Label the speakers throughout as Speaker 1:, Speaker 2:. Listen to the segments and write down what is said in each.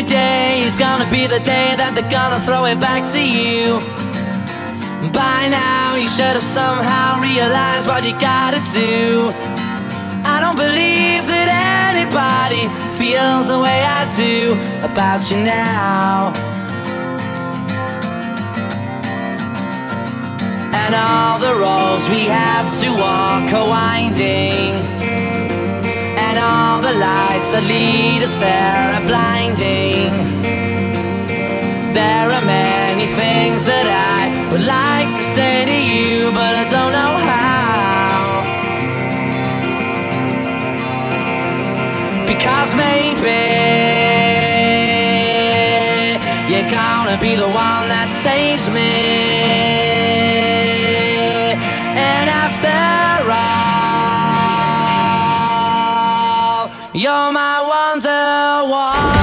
Speaker 1: Today is gonna be the day that they're gonna throw it back to you. By now, you should have somehow realized what you gotta do. I don't believe that anybody feels the way I do about you now. And all the roads we have to walk are winding. All the lights that lead us there are blinding. There are many things that I would like to say to you, but I don't know how. Because maybe you're gonna be the one that saves me. You're my wonder Today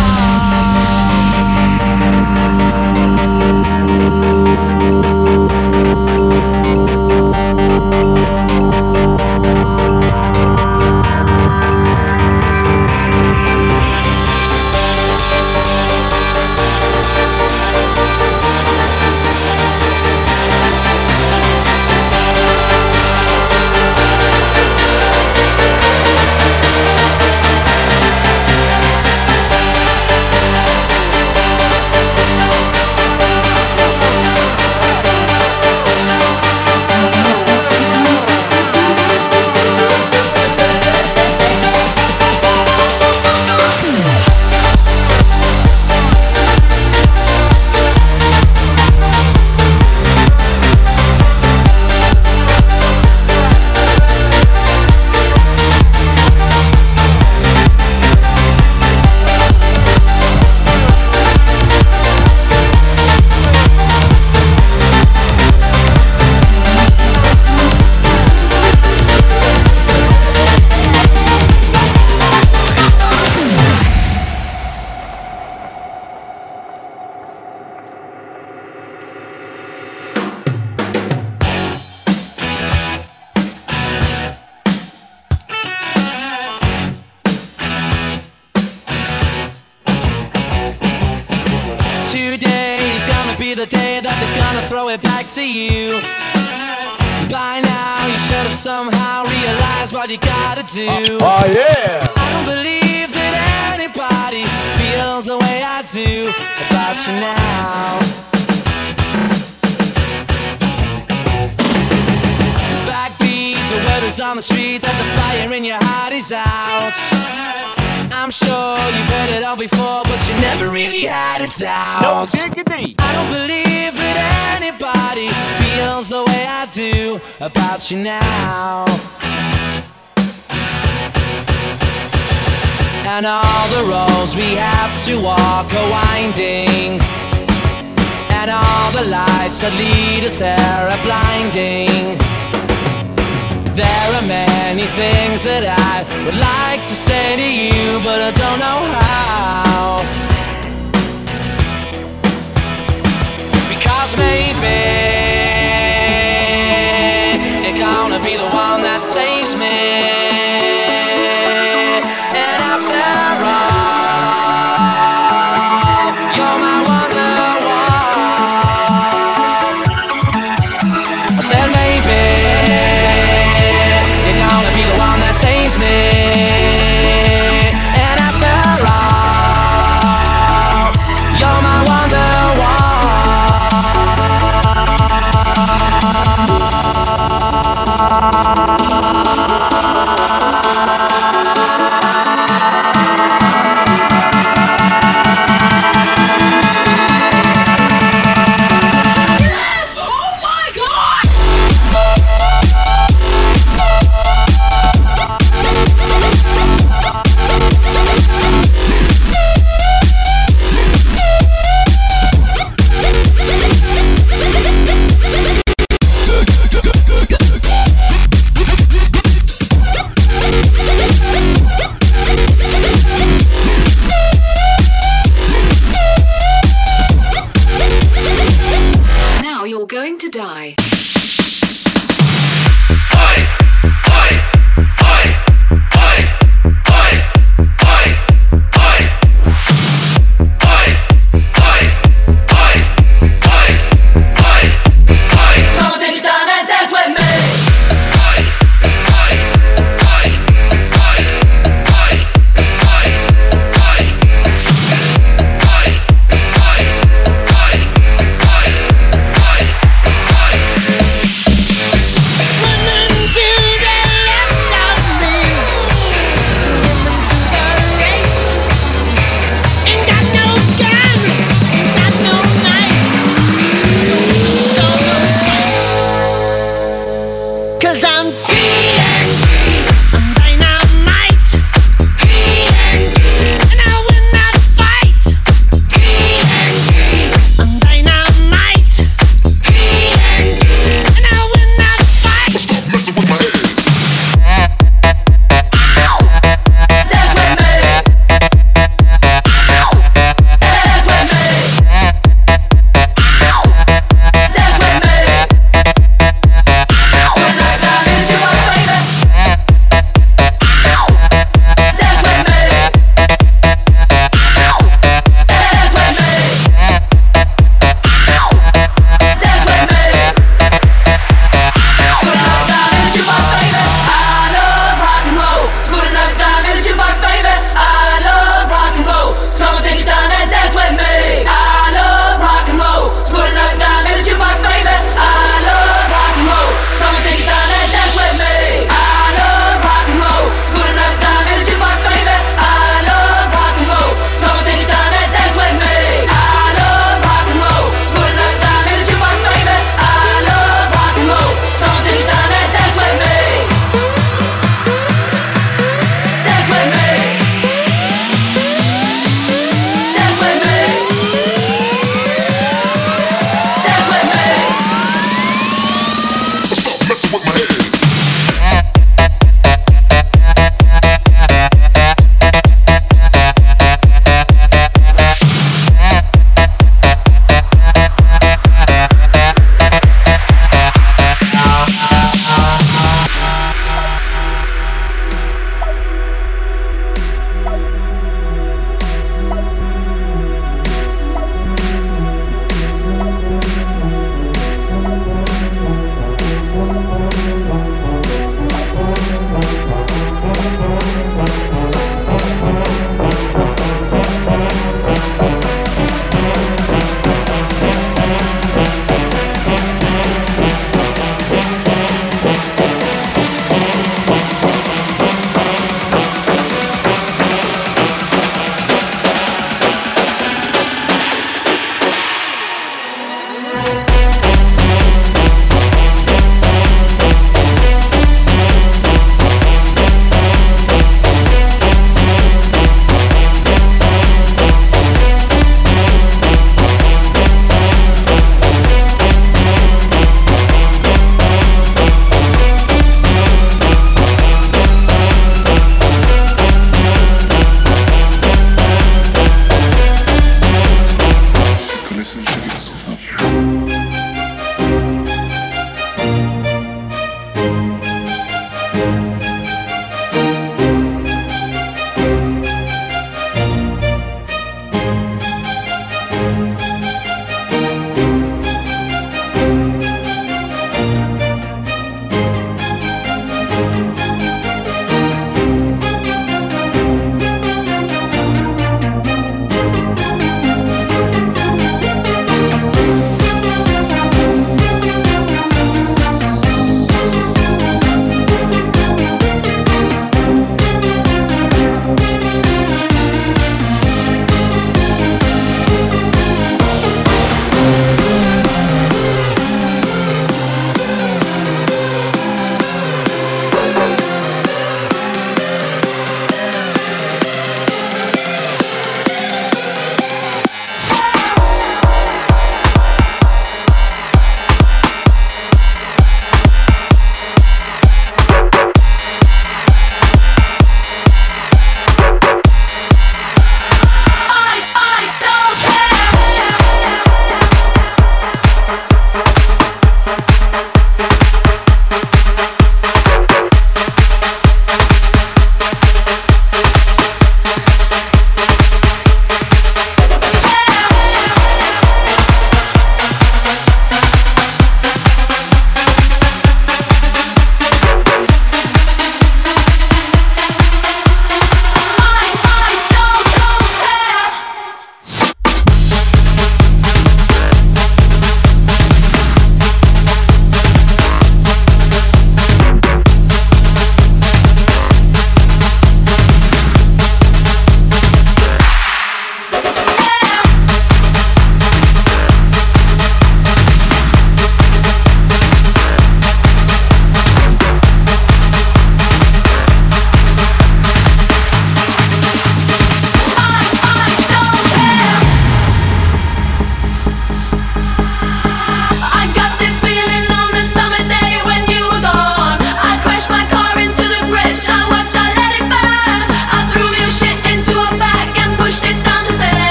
Speaker 1: about you now. And all the roads we have to walk are winding. And all the lights that lead us there are blinding. There are many things that I would like to say to you, but I don't know how. Because maybe gonna be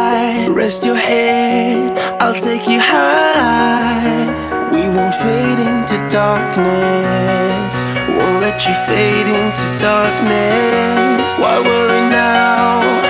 Speaker 2: sky. Rest your head, I'll take you high. We won't fade into darkness. Won't let you fade into darkness. Why worry now?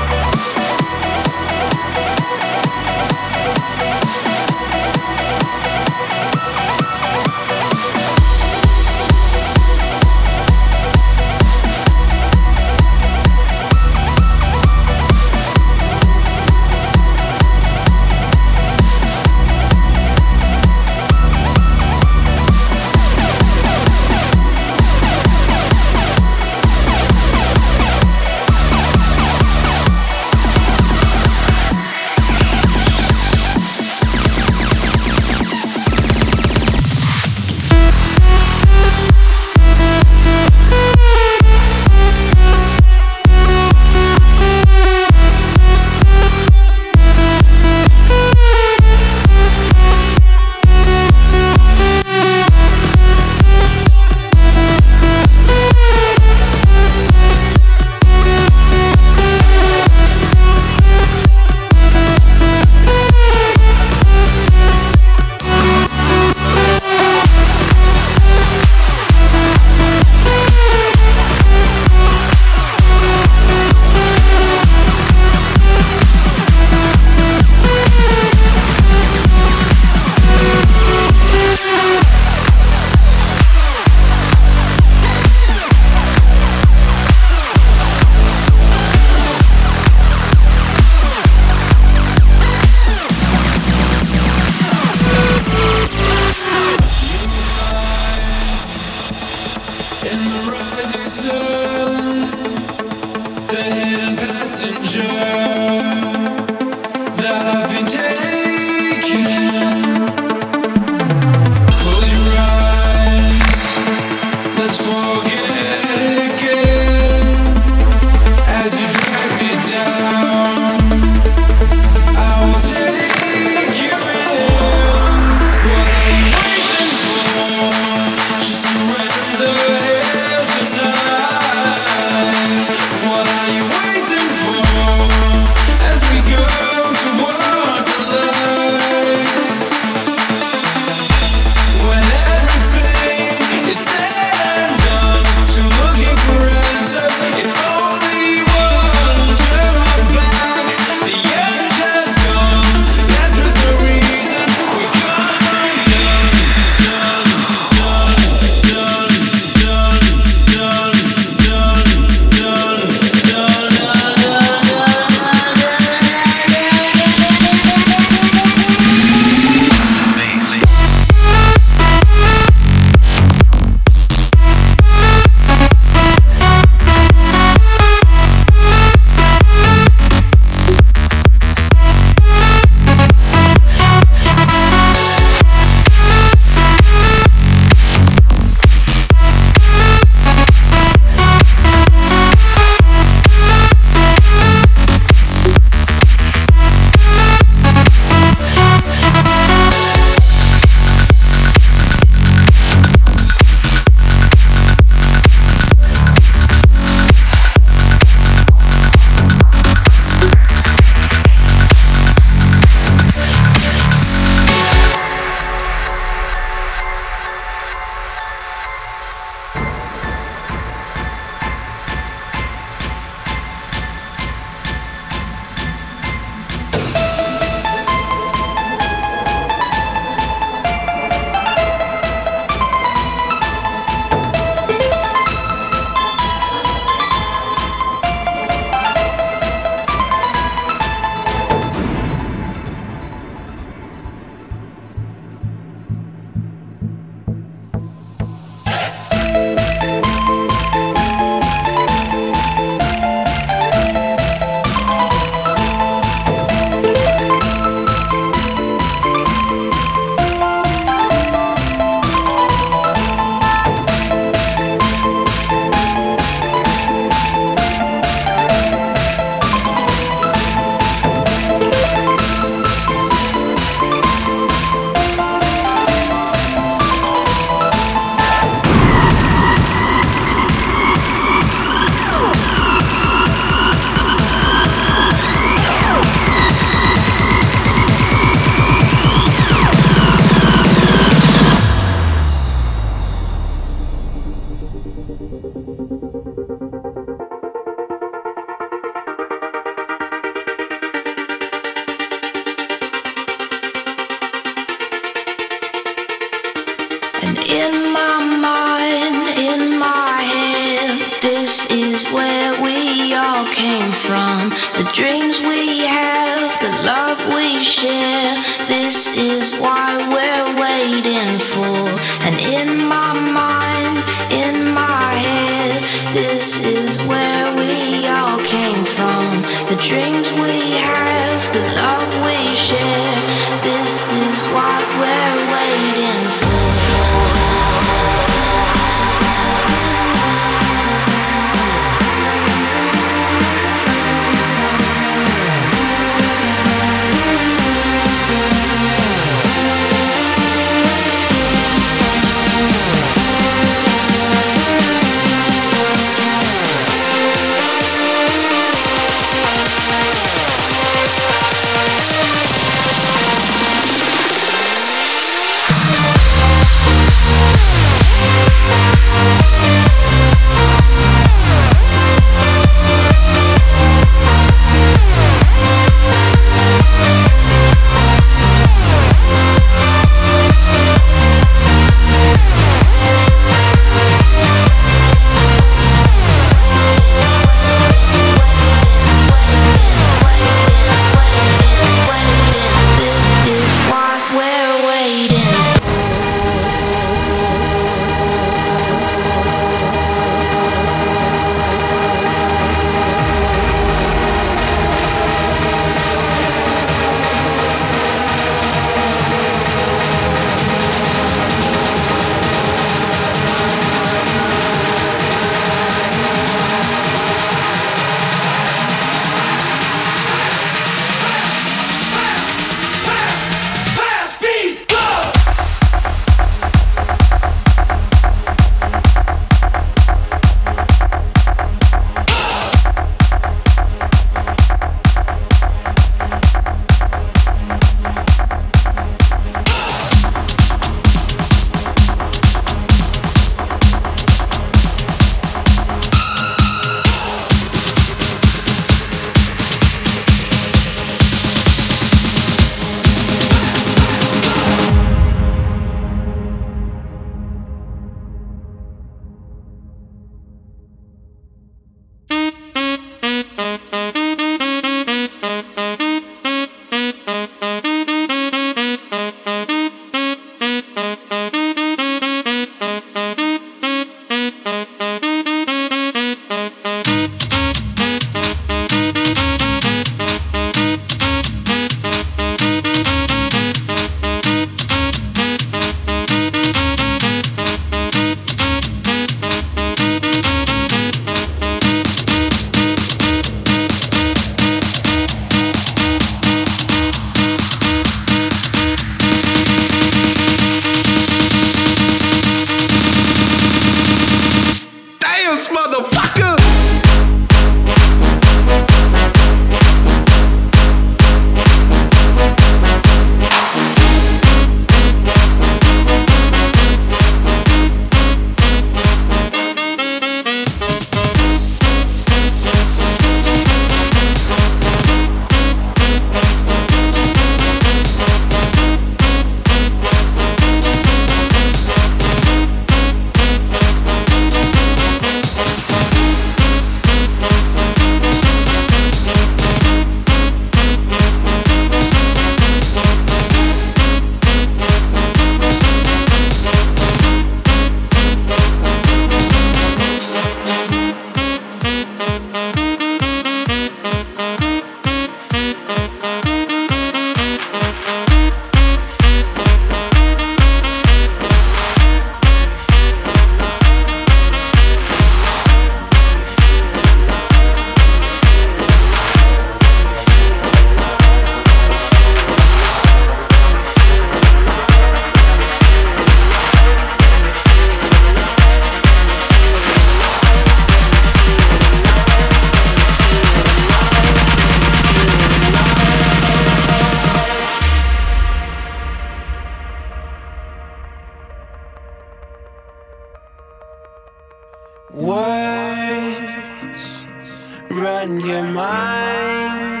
Speaker 3: run your mind,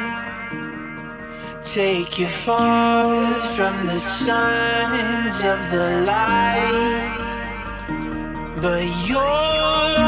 Speaker 2: take you far from the signs of the light, but you're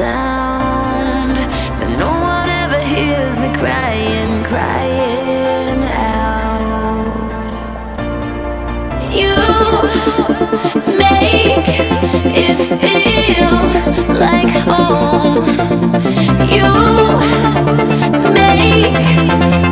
Speaker 4: sound, but no one ever
Speaker 5: hears me
Speaker 4: crying, crying out. You make it feel like home.
Speaker 5: You make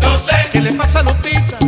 Speaker 5: No sé.
Speaker 4: ¿Qué le pasa a Lupita?